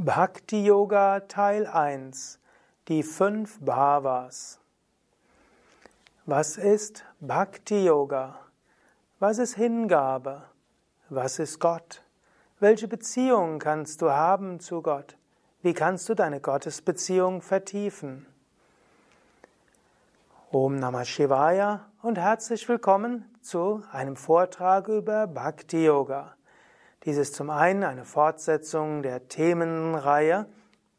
Bhakti Yoga Teil 1 Die fünf Bhavas Was ist Bhakti Yoga? Was ist Hingabe? Was ist Gott? Welche Beziehung kannst du haben zu Gott? Wie kannst du deine Gottesbeziehung vertiefen? Om Namah Shivaya und herzlich willkommen zu einem Vortrag über Bhakti Yoga. Dies ist zum einen eine Fortsetzung der Themenreihe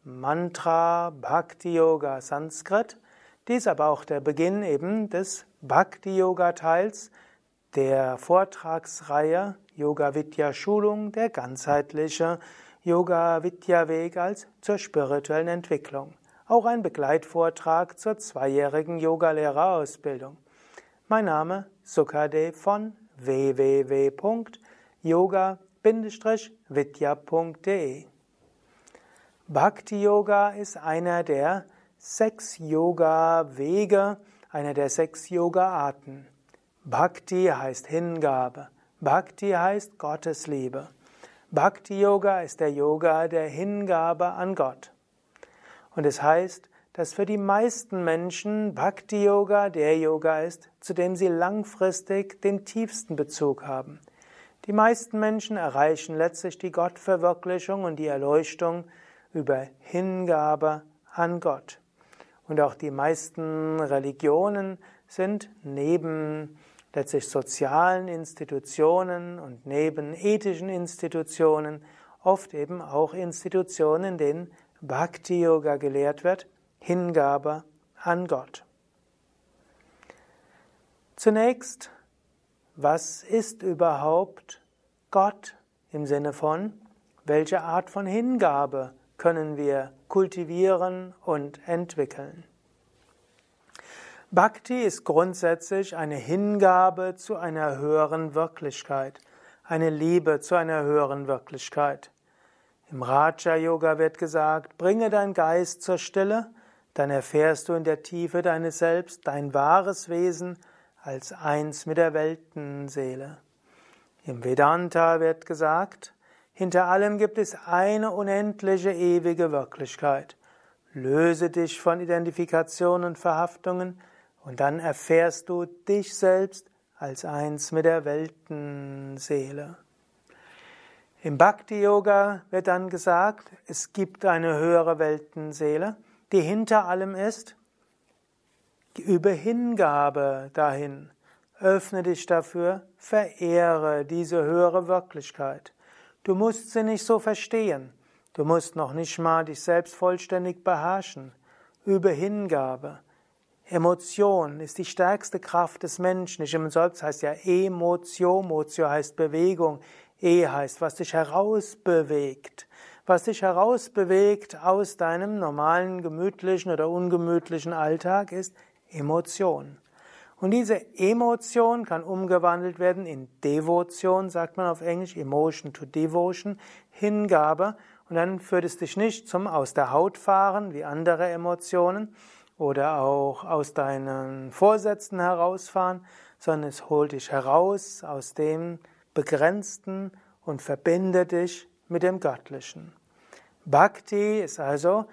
Mantra Bhakti Yoga Sanskrit. Dies aber auch der Beginn eben des Bhakti Yoga Teils der Vortragsreihe Yoga Vidya Schulung, der ganzheitliche Yoga Vidya Weg als zur spirituellen Entwicklung. Auch ein Begleitvortrag zur zweijährigen Yogalehrerausbildung. Mein Name Sukadev von www.yoga vidya.de. Bhakti Yoga ist einer der sechs Yoga-Wege, einer der sechs Yoga-Arten. Bhakti heißt Hingabe. Bhakti heißt Gottesliebe. Bhakti Yoga ist der Yoga der Hingabe an Gott. Und es heißt, dass für die meisten Menschen Bhakti Yoga der Yoga ist, zu dem sie langfristig den tiefsten Bezug haben. Die meisten Menschen erreichen letztlich die Gottverwirklichung und die Erleuchtung über Hingabe an Gott. Und auch die meisten Religionen sind neben letztlich sozialen Institutionen und neben ethischen Institutionen oft eben auch Institutionen, in denen Bhakti Yoga gelehrt wird, Hingabe an Gott. Zunächst was ist überhaupt Gott im Sinne von, welche Art von Hingabe können wir kultivieren und entwickeln. Bhakti ist grundsätzlich eine Hingabe zu einer höheren Wirklichkeit, eine Liebe zu einer höheren Wirklichkeit. Im Raja Yoga wird gesagt, bringe dein Geist zur Stille, dann erfährst du in der Tiefe deines Selbst dein wahres Wesen als eins mit der Weltenseele. Im Vedanta wird gesagt, hinter allem gibt es eine unendliche ewige Wirklichkeit. Löse dich von Identifikation und Verhaftungen und dann erfährst du dich selbst als eins mit der Weltenseele. Im Bhakti Yoga wird dann gesagt, es gibt eine höhere Weltenseele, die hinter allem ist über Hingabe dahin. Öffne dich dafür, verehre diese höhere Wirklichkeit. Du musst sie nicht so verstehen. Du musst noch nicht mal dich selbst vollständig beherrschen. Über Hingabe. Emotion ist die stärkste Kraft des Menschen. Ich im Selbst heißt ja Emotio. Motio heißt Bewegung. E heißt, was dich herausbewegt. Was dich herausbewegt aus deinem normalen, gemütlichen oder ungemütlichen Alltag ist Emotion. Und diese Emotion kann umgewandelt werden in Devotion, sagt man auf Englisch, Emotion to Devotion, Hingabe. Und dann führt es dich nicht zum Aus der Haut fahren wie andere Emotionen oder auch aus deinen Vorsätzen herausfahren, sondern es holt dich heraus aus dem Begrenzten und verbindet dich mit dem Göttlichen. Bhakti ist also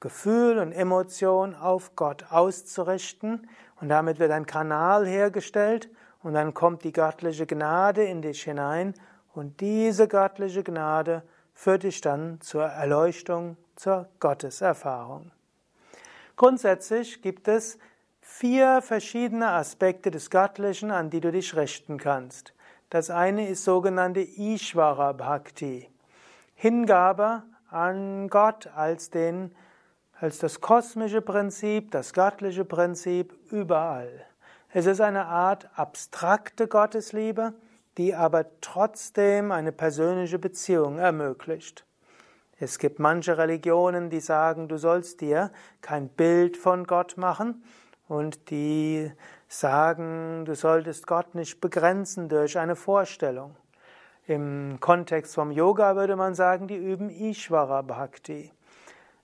Gefühl und Emotion auf Gott auszurichten und damit wird ein Kanal hergestellt und dann kommt die göttliche Gnade in dich hinein und diese göttliche Gnade führt dich dann zur Erleuchtung, zur Gotteserfahrung. Grundsätzlich gibt es vier verschiedene Aspekte des Göttlichen, an die du dich richten kannst. Das eine ist sogenannte Ishvara Bhakti, Hingabe an Gott als den als das kosmische Prinzip, das göttliche Prinzip überall. Es ist eine Art abstrakte Gottesliebe, die aber trotzdem eine persönliche Beziehung ermöglicht. Es gibt manche Religionen, die sagen, du sollst dir kein Bild von Gott machen und die sagen, du solltest Gott nicht begrenzen durch eine Vorstellung. Im Kontext vom Yoga würde man sagen, die üben Ishvara Bhakti.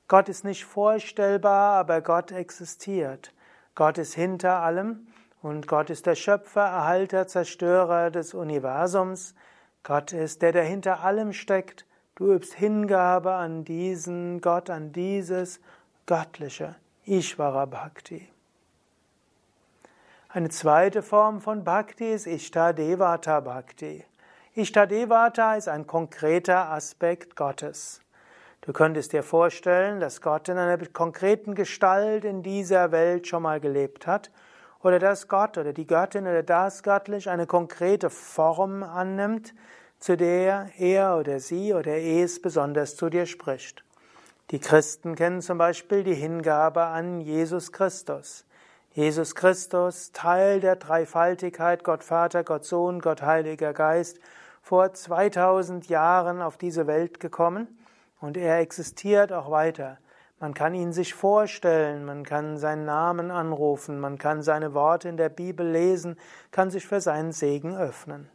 Gott ist nicht vorstellbar, aber Gott existiert. Gott ist hinter allem und Gott ist der Schöpfer, Erhalter, Zerstörer des Universums. Gott ist der, der hinter allem steckt. Du übst Hingabe an diesen Gott, an dieses göttliche Ishvara Bhakti. Eine zweite Form von Bhakti ist Ishtadevata Bhakti. Ishtadevata ist ein konkreter Aspekt Gottes. Du könntest dir vorstellen, dass Gott in einer konkreten Gestalt in dieser Welt schon mal gelebt hat oder dass Gott oder die Göttin oder das Göttlich eine konkrete Form annimmt, zu der er oder sie oder es besonders zu dir spricht. Die Christen kennen zum Beispiel die Hingabe an Jesus Christus. Jesus Christus, Teil der Dreifaltigkeit, Gott Vater, Gott Sohn, Gott Heiliger Geist, vor 2000 Jahren auf diese Welt gekommen und er existiert auch weiter. Man kann ihn sich vorstellen, man kann seinen Namen anrufen, man kann seine Worte in der Bibel lesen, kann sich für seinen Segen öffnen.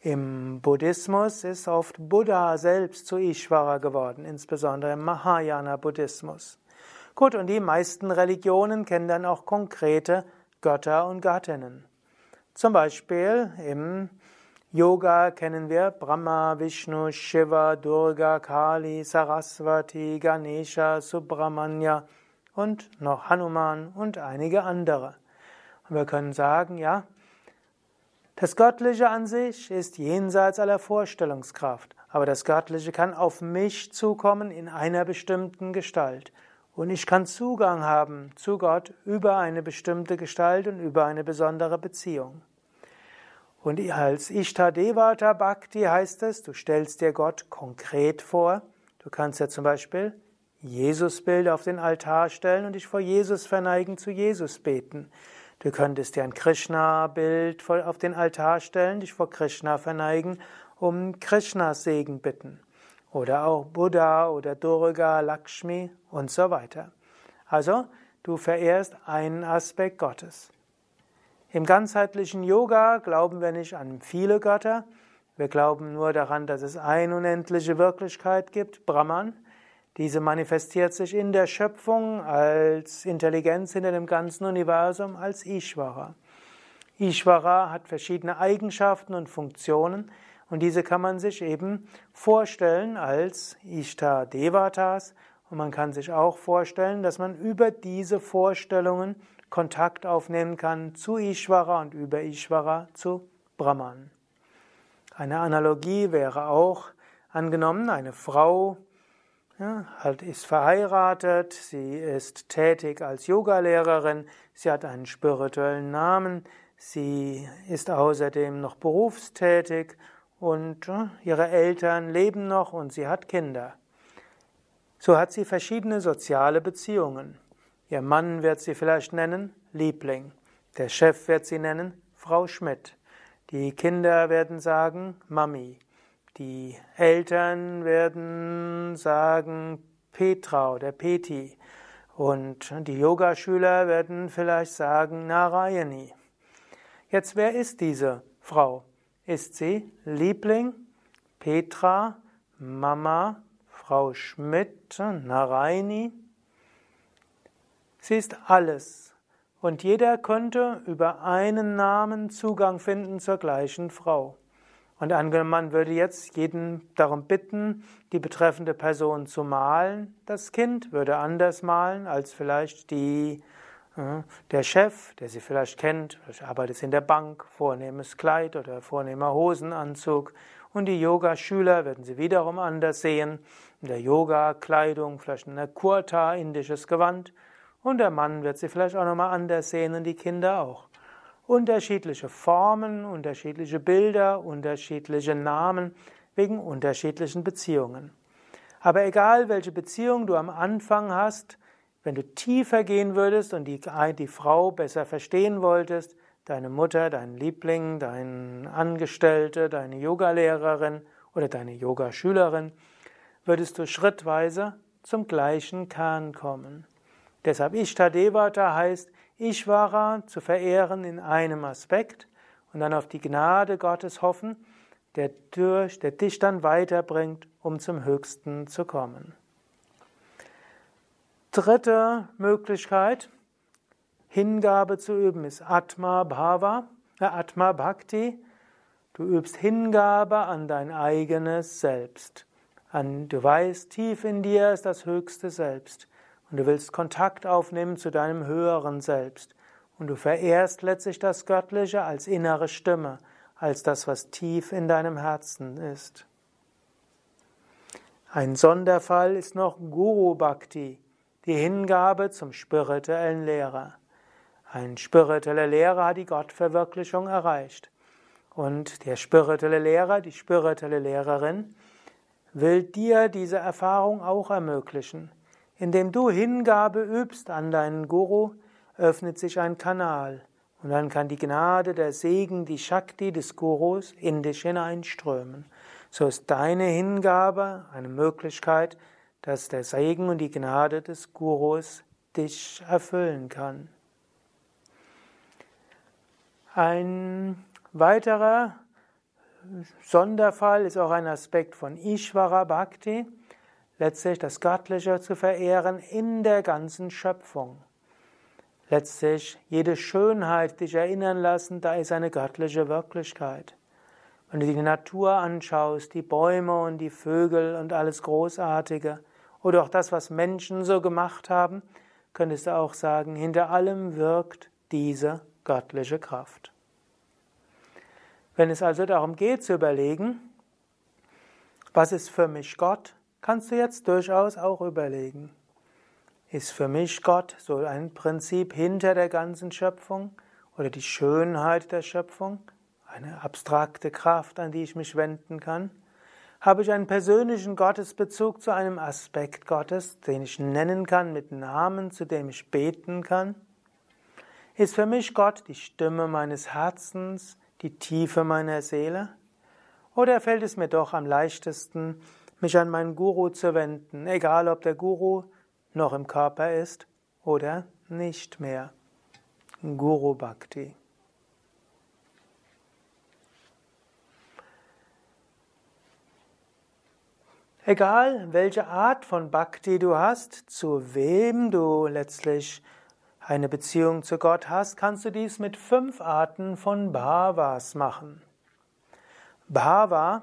Im Buddhismus ist oft Buddha selbst zu Ishvara geworden, insbesondere im Mahayana-Buddhismus. Gut, und die meisten Religionen kennen dann auch konkrete Götter und Göttinnen. Zum Beispiel im Yoga kennen wir Brahma, Vishnu, Shiva, Durga, Kali, Saraswati, Ganesha, Subramanya und noch Hanuman und einige andere. Und wir können sagen, ja, das Göttliche an sich ist jenseits aller Vorstellungskraft, aber das Göttliche kann auf mich zukommen in einer bestimmten Gestalt. Und ich kann Zugang haben zu Gott über eine bestimmte Gestalt und über eine besondere Beziehung. Und als Ishtadevata Bhakti heißt es, du stellst dir Gott konkret vor. Du kannst ja zum Beispiel Jesusbild auf den Altar stellen und dich vor Jesus verneigen, zu Jesus beten. Du könntest dir ein Krishna-Bild auf den Altar stellen, dich vor Krishna verneigen, um Krishnas Segen bitten. Oder auch Buddha oder Durga, Lakshmi und so weiter. Also, du verehrst einen Aspekt Gottes. Im ganzheitlichen Yoga glauben wir nicht an viele Götter. Wir glauben nur daran, dass es eine unendliche Wirklichkeit gibt, Brahman. Diese manifestiert sich in der Schöpfung als Intelligenz hinter dem ganzen Universum, als Ishvara. Ishvara hat verschiedene Eigenschaften und Funktionen und diese kann man sich eben vorstellen als Ishta Devatas und man kann sich auch vorstellen, dass man über diese Vorstellungen Kontakt aufnehmen kann zu Ishvara und über Ishvara zu Brahman. Eine Analogie wäre auch angenommen, eine Frau ja, halt ist verheiratet, sie ist tätig als Yogalehrerin, sie hat einen spirituellen Namen, sie ist außerdem noch berufstätig und ihre Eltern leben noch und sie hat Kinder. So hat sie verschiedene soziale Beziehungen. Ihr Mann wird sie vielleicht nennen Liebling, der Chef wird sie nennen Frau Schmidt, die Kinder werden sagen Mami, die Eltern werden sagen Petra oder Peti und die Yogaschüler werden vielleicht sagen Narayani. Jetzt, wer ist diese Frau? Ist sie Liebling, Petra, Mama, Frau Schmidt, Narayani? Sie ist alles. Und jeder könnte über einen Namen Zugang finden zur gleichen Frau. Und angenommen, man würde jetzt jeden darum bitten, die betreffende Person zu malen. Das Kind würde anders malen als vielleicht die, äh, der Chef, der sie vielleicht kennt. Vielleicht arbeitet sie in der Bank, vornehmes Kleid oder vornehmer Hosenanzug. Und die Yoga-Schüler würden sie wiederum anders sehen. In der Yoga-Kleidung, vielleicht in der Kurta, indisches Gewand. Und der Mann wird sie vielleicht auch nochmal anders sehen und die Kinder auch unterschiedliche Formen, unterschiedliche Bilder, unterschiedliche Namen wegen unterschiedlichen Beziehungen. Aber egal, welche Beziehung du am Anfang hast, wenn du tiefer gehen würdest und die, die Frau besser verstehen wolltest, deine Mutter, dein Liebling, dein Angestellte, deine Yogalehrerin oder deine Yogaschülerin, würdest du schrittweise zum gleichen Kern kommen. Deshalb Ishtadevata heißt, Ishvara zu verehren in einem Aspekt und dann auf die Gnade Gottes hoffen, der, durch, der dich dann weiterbringt, um zum Höchsten zu kommen. Dritte Möglichkeit, Hingabe zu üben, ist Atma Bhava, äh Atma Bhakti. Du übst Hingabe an dein eigenes Selbst. Du weißt, tief in dir ist das höchste Selbst. Und du willst Kontakt aufnehmen zu deinem höheren Selbst. Und du verehrst letztlich das Göttliche als innere Stimme, als das, was tief in deinem Herzen ist. Ein Sonderfall ist noch Guru Bhakti, die Hingabe zum spirituellen Lehrer. Ein spiritueller Lehrer hat die Gottverwirklichung erreicht. Und der spirituelle Lehrer, die spirituelle Lehrerin, will dir diese Erfahrung auch ermöglichen. Indem du Hingabe übst an deinen Guru, öffnet sich ein Kanal und dann kann die Gnade, der Segen, die Shakti des Gurus in dich hineinströmen. So ist deine Hingabe eine Möglichkeit, dass der Segen und die Gnade des Gurus dich erfüllen kann. Ein weiterer Sonderfall ist auch ein Aspekt von Ishvara Bhakti, letztlich das Göttliche zu verehren in der ganzen Schöpfung. Letztlich jede Schönheit dich erinnern lassen, da ist eine göttliche Wirklichkeit. Wenn du die Natur anschaust, die Bäume und die Vögel und alles Großartige, oder auch das, was Menschen so gemacht haben, könntest du auch sagen, hinter allem wirkt diese göttliche Kraft. Wenn es also darum geht zu überlegen, was ist für mich Gott, kannst du jetzt durchaus auch überlegen. Ist für mich Gott so ein Prinzip hinter der ganzen Schöpfung oder die Schönheit der Schöpfung, eine abstrakte Kraft, an die ich mich wenden kann? Habe ich einen persönlichen Gottesbezug zu einem Aspekt Gottes, den ich nennen kann mit Namen, zu dem ich beten kann? Ist für mich Gott die Stimme meines Herzens, die Tiefe meiner Seele? Oder fällt es mir doch am leichtesten, mich an meinen Guru zu wenden, egal ob der Guru noch im Körper ist oder nicht mehr? Guru Bhakti. Egal welche Art von Bhakti du hast, zu wem du letztlich eine Beziehung zu Gott hast, kannst du dies mit fünf Arten von Bhavas machen. Bhava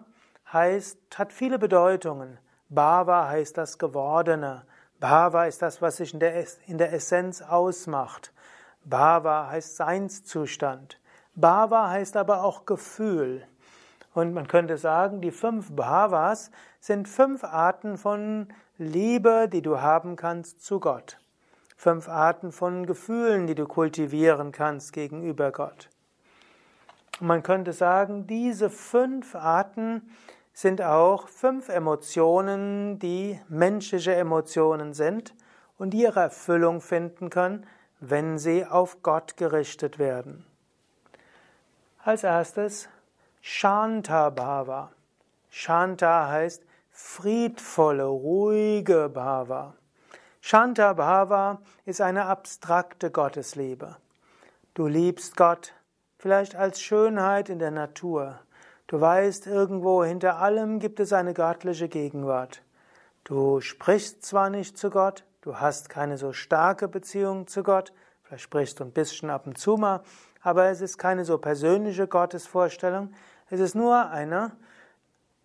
heißt, hat viele Bedeutungen. Bhava heißt das Gewordene. Bhava ist das, was sich in der, in der Essenz ausmacht. Bhava heißt Seinszustand. Bhava heißt aber auch Gefühl. Und man könnte sagen, die fünf Bhavas sind fünf Arten von Liebe, die du haben kannst zu Gott fünf Arten von Gefühlen, die du kultivieren kannst gegenüber Gott. Und man könnte sagen, diese fünf Arten sind auch fünf Emotionen, die menschliche Emotionen sind und ihre Erfüllung finden können, wenn sie auf Gott gerichtet werden. Als erstes Shanta Bhava. Shanta heißt friedvolle, ruhige Bhava. Shanta Bhava ist eine abstrakte Gottesliebe. Du liebst Gott vielleicht als Schönheit in der Natur. Du weißt, irgendwo hinter allem gibt es eine göttliche Gegenwart. Du sprichst zwar nicht zu Gott, du hast keine so starke Beziehung zu Gott, vielleicht sprichst du ein bisschen ab und zu mal, aber es ist keine so persönliche Gottesvorstellung, es ist nur eine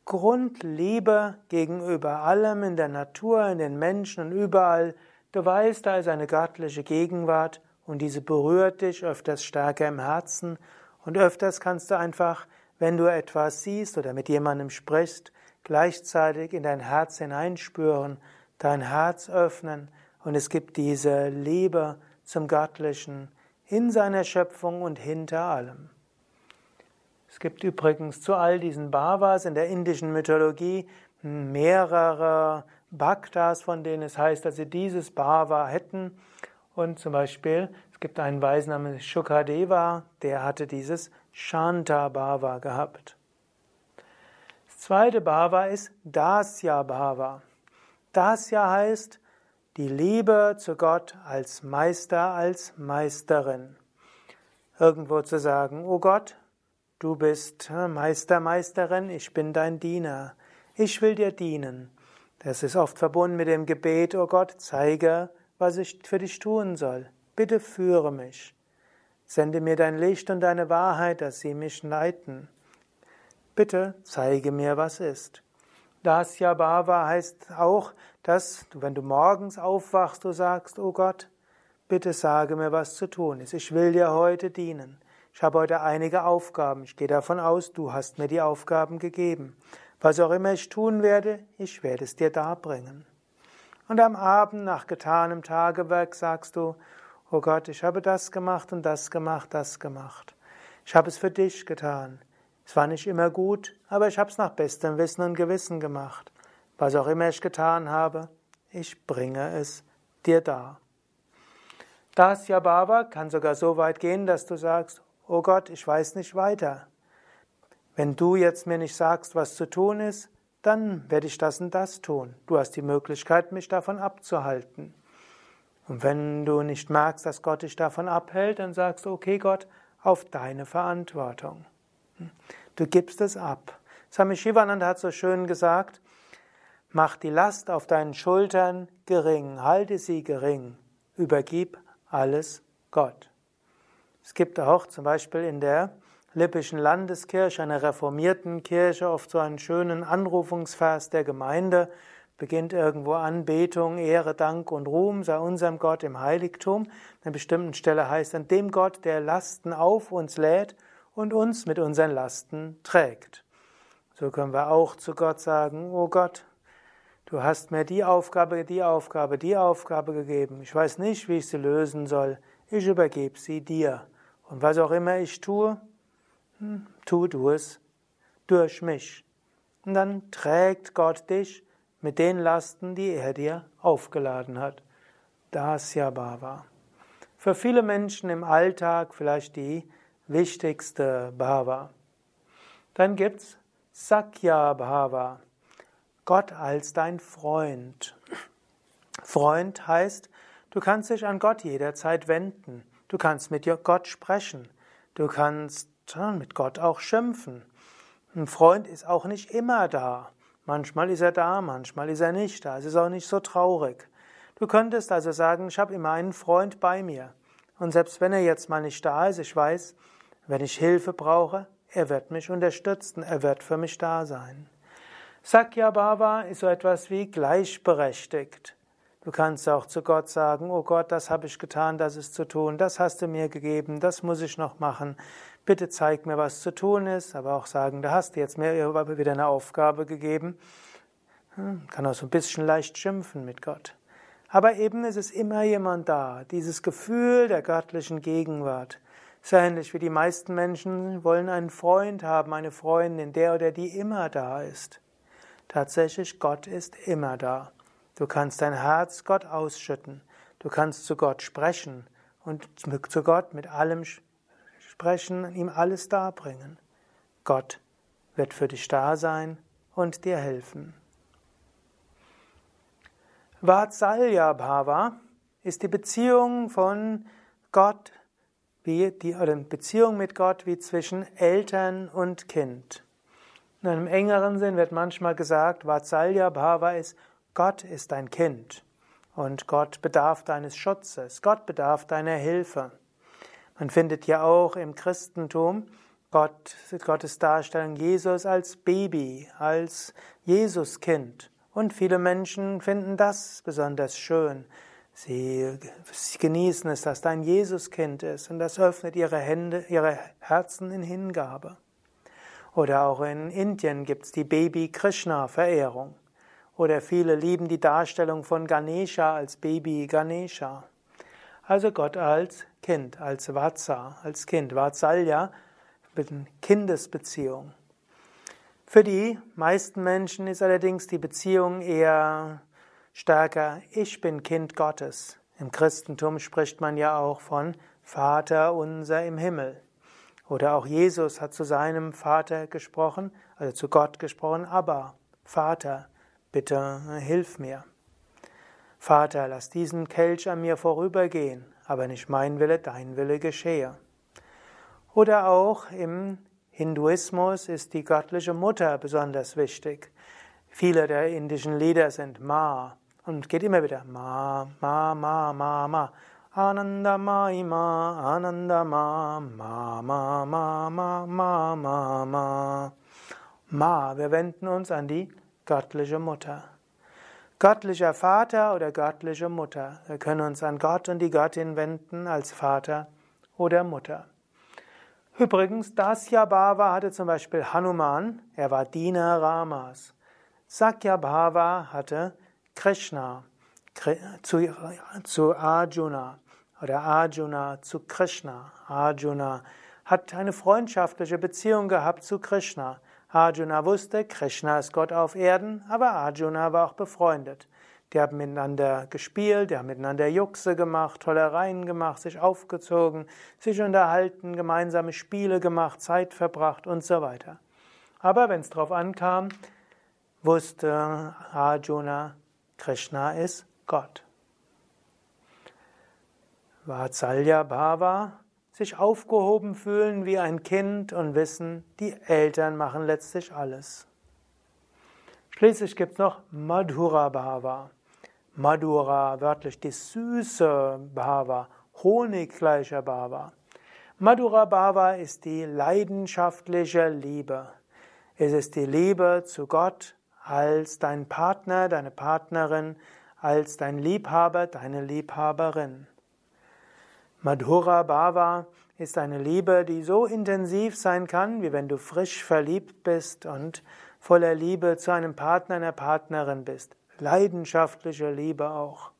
Grundliebe gegenüber allem in der Natur, in den Menschen und überall. Du weißt, da ist eine göttliche Gegenwart und diese berührt dich öfters stärker im Herzen und öfters kannst du einfach, wenn du etwas siehst oder mit jemandem sprichst, gleichzeitig in dein Herz hineinspüren, dein Herz öffnen und es gibt diese Liebe zum Göttlichen in seiner Schöpfung und hinter allem. Es gibt übrigens zu all diesen Bhavas in der indischen Mythologie mehrere Bhaktas, von denen es heißt, dass sie dieses Bhava hätten. Und zum Beispiel, es gibt einen Weisen namens Shukadeva, der hatte dieses Shanta Bhava gehabt. Das zweite Bhava ist Dasya Bhava. Dasya heißt die Liebe zu Gott als Meister, als Meisterin. Irgendwo zu sagen, oh Gott, Du bist Meister, Meisterin, ich bin dein Diener. Ich will dir dienen. Das ist oft verbunden mit dem Gebet, oh Gott, zeige, was ich für dich tun soll. Bitte führe mich. Sende mir dein Licht und deine Wahrheit, dass sie mich leiten. Bitte zeige mir, was ist. Dasya Bhava heißt auch, dass du, wenn du morgens aufwachst, du sagst, oh Gott, bitte sage mir, was zu tun ist. Ich will dir heute dienen. Ich habe heute einige Aufgaben. Ich gehe davon aus, du hast mir die Aufgaben gegeben. Was auch immer ich tun werde, ich werde es dir darbringen. Und am Abend nach getanem Tagewerk sagst du, oh Gott, ich habe das gemacht und das gemacht, das gemacht. Ich habe es für dich getan. Es war nicht immer gut, aber ich habe es nach bestem Wissen und Gewissen gemacht. Was auch immer ich getan habe, ich bringe es dir dar. Das Yabhava kann sogar so weit gehen, dass du sagst, oh Gott, ich weiß nicht weiter. Wenn du jetzt mir nicht sagst, was zu tun ist, dann werde ich das und das tun. Du hast die Möglichkeit, mich davon abzuhalten. Und wenn du nicht merkst, dass Gott dich davon abhält, dann sagst du, okay Gott, auf deine Verantwortung. Du gibst es ab. Swami Shivananda hat so schön gesagt, mach die Last auf deinen Schultern gering, halte sie gering, übergib alles Gott. Es gibt auch zum Beispiel in der Lippischen Landeskirche, einer reformierten Kirche, oft so einen schönen Anrufungsvers der Gemeinde, beginnt irgendwo Anbetung, Ehre, Dank und Ruhm sei unserem Gott im Heiligtum. An einer bestimmten Stelle heißt an dem Gott, der Lasten auf uns lädt und uns mit unseren Lasten trägt. So können wir auch zu Gott sagen, oh Gott, du hast mir die Aufgabe, die Aufgabe, die Aufgabe gegeben. Ich weiß nicht, wie ich sie lösen soll. Ich übergebe sie dir. Und was auch immer ich tue, hm, tu du es durch mich. Und dann trägt Gott dich mit den Lasten, die er dir aufgeladen hat. Dasya Bhava. Für viele Menschen im Alltag vielleicht die wichtigste Bhava. Dann gibt's Sakya Bhava. Gott als dein Freund. Freund heißt, du kannst dich an Gott jederzeit wenden. Du kannst mit Gott sprechen. Du kannst mit Gott auch schimpfen. Ein Freund ist auch nicht immer da. Manchmal ist er da, manchmal ist er nicht da. Es ist auch nicht so traurig. Du könntest also sagen, ich habe immer einen Freund bei mir. Und selbst wenn er jetzt mal nicht da ist, ich weiß, wenn ich Hilfe brauche, er wird mich unterstützen, er wird für mich da sein. Sakya Bhava ist so etwas wie gleichberechtigt. Du kannst auch zu Gott sagen, oh Gott, das habe ich getan, das ist zu tun, das hast du mir gegeben, das muss ich noch machen. Bitte zeig mir, was zu tun ist, aber auch sagen, da hast du jetzt mir wieder eine Aufgabe gegeben. Hm, kann auch so ein bisschen leicht schimpfen mit Gott. Aber eben ist es immer jemand da, dieses Gefühl der göttlichen Gegenwart. So ähnlich wie die meisten Menschen wollen einen Freund haben, eine Freundin, der oder die immer da ist. Tatsächlich, Gott ist immer da. Du kannst dein Herz Gott ausschütten. Du kannst zu Gott sprechen und zu Gott mit allem sprechen, ihm alles darbringen. Gott wird für dich da sein und dir helfen. Vatsalya Bhava ist die Beziehung von Gott, wie die oder Beziehung mit Gott wie zwischen Eltern und Kind. In einem engeren Sinn wird manchmal gesagt, Vatsalya Bhava ist Gott ist dein Kind und Gott bedarf deines Schutzes, Gott bedarf deiner Hilfe. Man findet ja auch im Christentum Gott, Gottes Darstellung Jesus als Baby, als Jesuskind. Und viele Menschen finden das besonders schön. Sie, genießen es, dass da ein Jesuskind ist und das öffnet ihre Hände, ihre Herzen in Hingabe. Oder auch in Indien gibt es die Baby-Krishna-Verehrung. Oder viele lieben die Darstellung von Ganesha als Baby Ganesha. Also Gott als Kind, als Vatsa, als Kind. Vatsalya mit Kindesbeziehung. Für die meisten Menschen ist allerdings die Beziehung eher stärker, ich bin Kind Gottes. Im Christentum spricht man ja auch von Vater unser im Himmel. Oder auch Jesus hat zu seinem Vater gesprochen, also zu Gott gesprochen, aber Vater bitte hilf mir. Vater, lass diesen Kelch an mir vorübergehen, aber nicht mein Wille, dein Wille geschehe. Oder auch im Hinduismus ist die göttliche Mutter besonders wichtig. Viele der indischen Lieder sind Ma und geht immer wieder Ma, Ma, Ma, Ma, Ma. Ananda Ma, Ananda Ma, Ma, Ma, Ma, Ma, Ma, Ma, Ma. Ma, wir wenden uns an die göttliche Mutter. Göttlicher Vater oder göttliche Mutter. Wir können uns an Gott und die Göttin wenden als Vater oder Mutter. Übrigens, Dasya Bhava hatte zum Beispiel Hanuman, er war Diener Ramas. Sakya Bhava hatte Krishna zu, zu Arjuna oder Arjuna zu Krishna. Arjuna hat eine freundschaftliche Beziehung gehabt zu Krishna. Arjuna wusste, Krishna ist Gott auf Erden, aber Arjuna war auch befreundet. Die haben miteinander gespielt, die haben miteinander Juchse gemacht, Tollereien gemacht, sich aufgezogen, sich unterhalten, gemeinsame Spiele gemacht, Zeit verbracht und so weiter. Aber wenn es darauf ankam, wusste Arjuna, Krishna ist Gott. Vatsalya Bhava, sich aufgehoben fühlen wie ein Kind und wissen, die Eltern machen letztlich alles. Schließlich gibt es noch Madhura Bhava. Madhura, wörtlich die süße Bhava, honiggleicher Bhava. Madhura Bhava ist die leidenschaftliche Liebe. Es ist die Liebe zu Gott als dein Partner, deine Partnerin, als dein Liebhaber, deine Liebhaberin. Madhura Bhava ist eine Liebe, die so intensiv sein kann, wie wenn du frisch verliebt bist und voller Liebe zu einem Partner, einer Partnerin bist leidenschaftliche Liebe auch.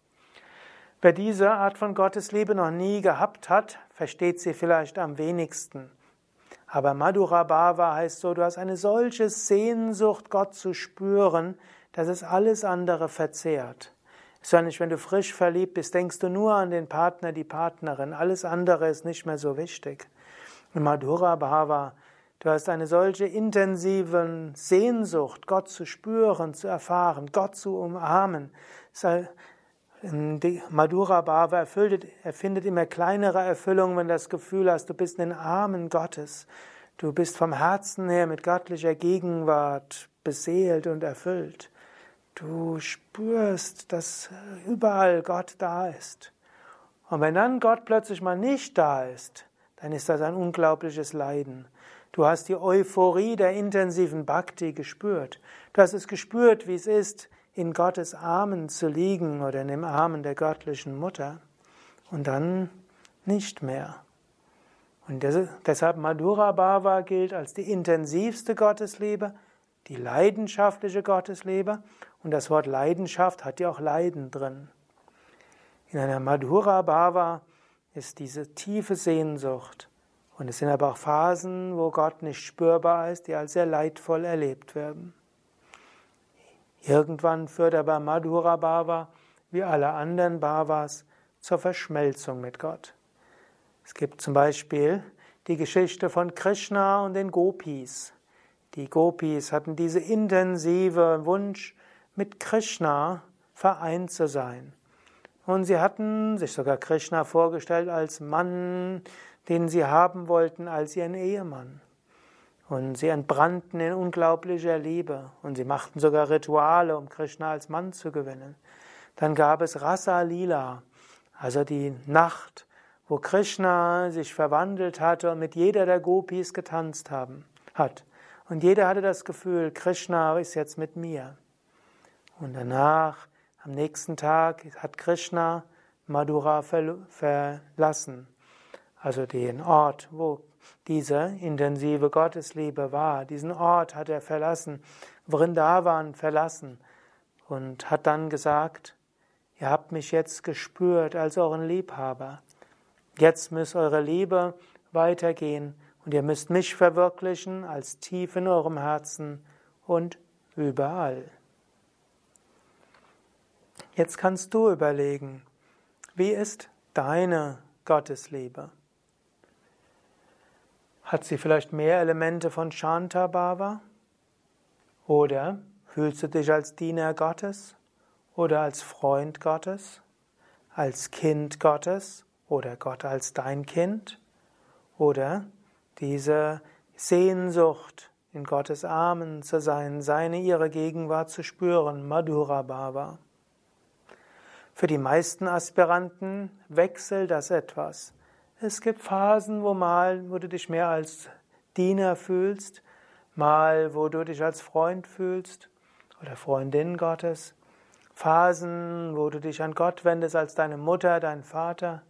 Wer diese Art von Gottesliebe noch nie gehabt hat, versteht sie vielleicht am wenigsten. Aber Madhura Bhava heißt so, du hast eine solche Sehnsucht, Gott zu spüren, dass es alles andere verzehrt. Nicht, wenn du frisch verliebt bist, denkst du nur an den Partner, die Partnerin. Alles andere ist nicht mehr so wichtig. Madhura Bhava Du hast eine solche intensive Sehnsucht, Gott zu spüren, zu erfahren, Gott zu umarmen. Madhura Bhava erfüllt, erfindet immer kleinere Erfüllungen, wenn du das Gefühl hast, du bist in den Armen Gottes. Du bist vom Herzen her mit göttlicher Gegenwart beseelt und erfüllt. Du spürst, dass überall Gott da ist. Und wenn dann Gott plötzlich mal nicht da ist, dann ist das ein unglaubliches Leiden. Du hast die Euphorie der intensiven Bhakti gespürt. Du hast es gespürt, wie es ist, in Gottes Armen zu liegen oder in den Armen der göttlichen Mutter. Und dann nicht mehr. Und deshalb Madhura Bhava gilt als die intensivste Gottesliebe, die leidenschaftliche Gottesliebe. Und das Wort Leidenschaft hat ja auch Leiden drin. In einer Madhura Bhava ist diese tiefe Sehnsucht und es sind aber auch Phasen, wo Gott nicht spürbar ist, die als sehr leidvoll erlebt werden. Irgendwann führt aber Madhura Bhava, wie alle anderen Bhavas, zur Verschmelzung mit Gott. Es gibt zum Beispiel die Geschichte von Krishna und den Gopis. Die Gopis hatten diese intensive Wunsch, mit Krishna vereint zu sein. Und sie hatten sich sogar Krishna vorgestellt als Mann, den sie haben wollten als ihren Ehemann. Und sie entbrannten in unglaublicher Liebe und sie machten sogar Rituale, um Krishna als Mann zu gewinnen. Dann gab es Rasa Lila, also die Nacht, wo Krishna sich verwandelt hatte und mit jeder der Gopis getanzt haben, hat. Und jeder hatte das Gefühl, Krishna ist jetzt mit mir. Und danach, am nächsten Tag, hat Krishna Madhura verlassen also den Ort, wo diese intensive Gottesliebe war. Diesen Ort hat er verlassen, Vrindavan verlassen und hat dann gesagt, ihr habt mich jetzt gespürt als euren Liebhaber. Jetzt muss eure Liebe weitergehen und ihr müsst mich verwirklichen als tief in eurem Herzen und überall. Jetzt kannst du überlegen, wie ist deine Gottesliebe? Hat sie vielleicht mehr Elemente von Shantabhava? Oder fühlst du dich als Diener Gottes oder als Freund Gottes, als Kind Gottes oder Gott als dein Kind? Oder diese Sehnsucht, in Gottes Armen zu sein, seine, ihre Gegenwart zu spüren, Madhura Bhava. Für die meisten Aspiranten wechselt das etwas. Es gibt Phasen, wo mal, wo du dich mehr als Diener fühlst, mal, wo du dich als Freund fühlst. oder Freundin Gottes. Phasen, wo du dich an Gott wendest als deine Mutter, dein Vater.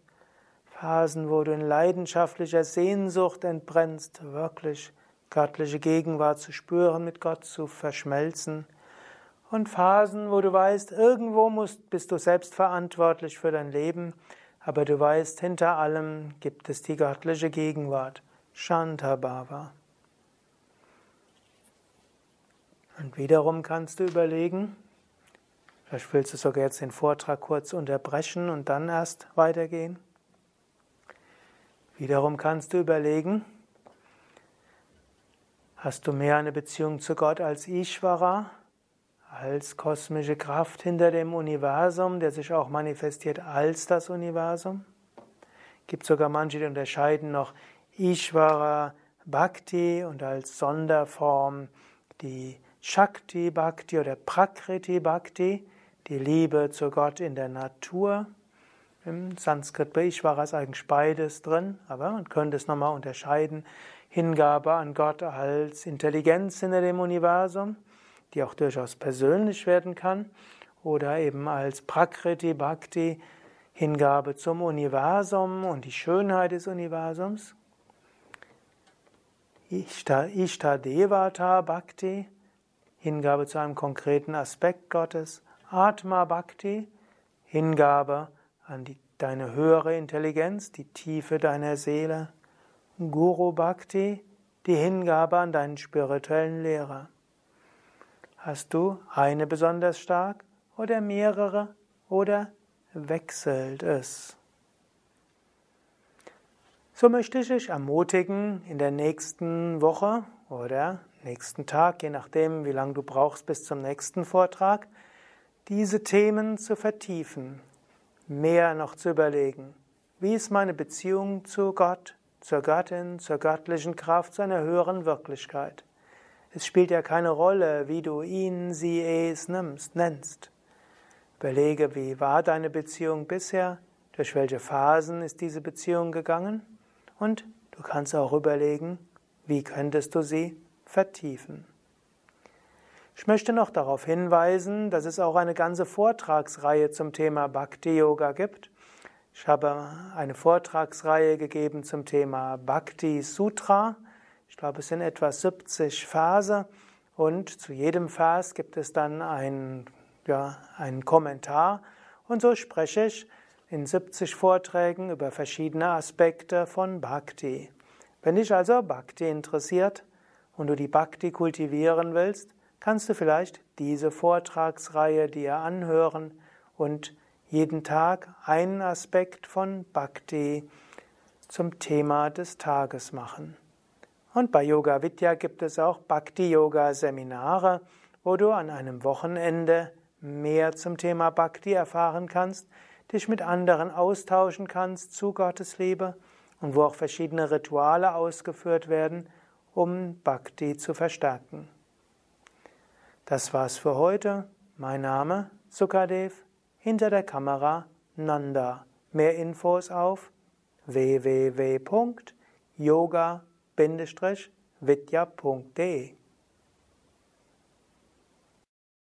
Phasen, wo du in leidenschaftlicher Sehnsucht entbrennst, wirklich göttliche Gegenwart zu spüren, mit Gott zu verschmelzen. Und Phasen, wo du weißt, irgendwo musst, bist du selbst verantwortlich für dein Leben, aber du weißt, hinter allem gibt es die göttliche Gegenwart. Shantabhava. Und wiederum kannst du überlegen, vielleicht willst du sogar jetzt den Vortrag kurz unterbrechen und dann erst weitergehen. Wiederum kannst du überlegen, hast du mehr eine Beziehung zu Gott als Ishvara, als kosmische Kraft hinter dem Universum, der sich auch manifestiert als das Universum? Gibt sogar manche, die unterscheiden noch Ishvara Bhakti und als Sonderform die Shakti Bhakti oder Prakriti Bhakti, die Liebe zu Gott in der Natur. Im Sanskrit bei Ishvara ist eigentlich beides drin, aber man könnte es nochmal unterscheiden. Hingabe an Gott als Intelligenz hinter dem Universum, die auch durchaus persönlich werden kann, oder eben als Prakriti Bhakti, Hingabe zum Universum und die Schönheit des Universums. Ishta, Devata Bhakti, Hingabe zu einem konkreten Aspekt Gottes. Atma Bhakti, Hingabe an die, deine höhere Intelligenz, die Tiefe deiner Seele. Guru Bhakti, die Hingabe an deinen spirituellen Lehrer. Hast du eine besonders stark oder mehrere oder wechselt es? So möchte ich dich ermutigen, in der nächsten Woche oder nächsten Tag, je nachdem, wie lange du brauchst bis zum nächsten Vortrag, diese Themen zu vertiefen, mehr noch zu überlegen. Wie ist meine Beziehung zu Gott, zur Göttin, zur göttlichen Kraft, zu einer höheren Wirklichkeit? Es spielt ja keine Rolle, wie du ihn, sie, es nimmst, nennst. Überlege, wie war deine Beziehung bisher, durch welche Phasen ist diese Beziehung gegangen und du kannst auch überlegen, wie könntest du sie vertiefen. Ich möchte noch darauf hinweisen, dass es auch eine ganze Vortragsreihe zum Thema Bhakti Yoga gibt. Ich habe eine Vortragsreihe gegeben zum Thema Bhakti Sutra. Ich glaube, es sind etwa 70 Verse und zu jedem Vers gibt es dann ein, ja, einen Kommentar. Und so spreche ich in 70 Vorträgen über verschiedene Aspekte von Bhakti. Wenn dich also Bhakti interessiert, und du die Bhakti kultivieren willst, kannst du vielleicht diese Vortragsreihe dir anhören und jeden Tag einen Aspekt von Bhakti zum Thema des Tages machen. Und bei Yoga Vidya gibt es auch Bhakti Yoga Seminare, wo du an einem Wochenende mehr zum Thema Bhakti erfahren kannst, dich mit anderen austauschen kannst zu Gottes Liebe und wo auch verschiedene Rituale ausgeführt werden, um Bhakti zu verstärken. Das war's für heute. Mein Name Sukadev, hinter der Kamera Nanda. Mehr Infos auf www.yoga-vidya.de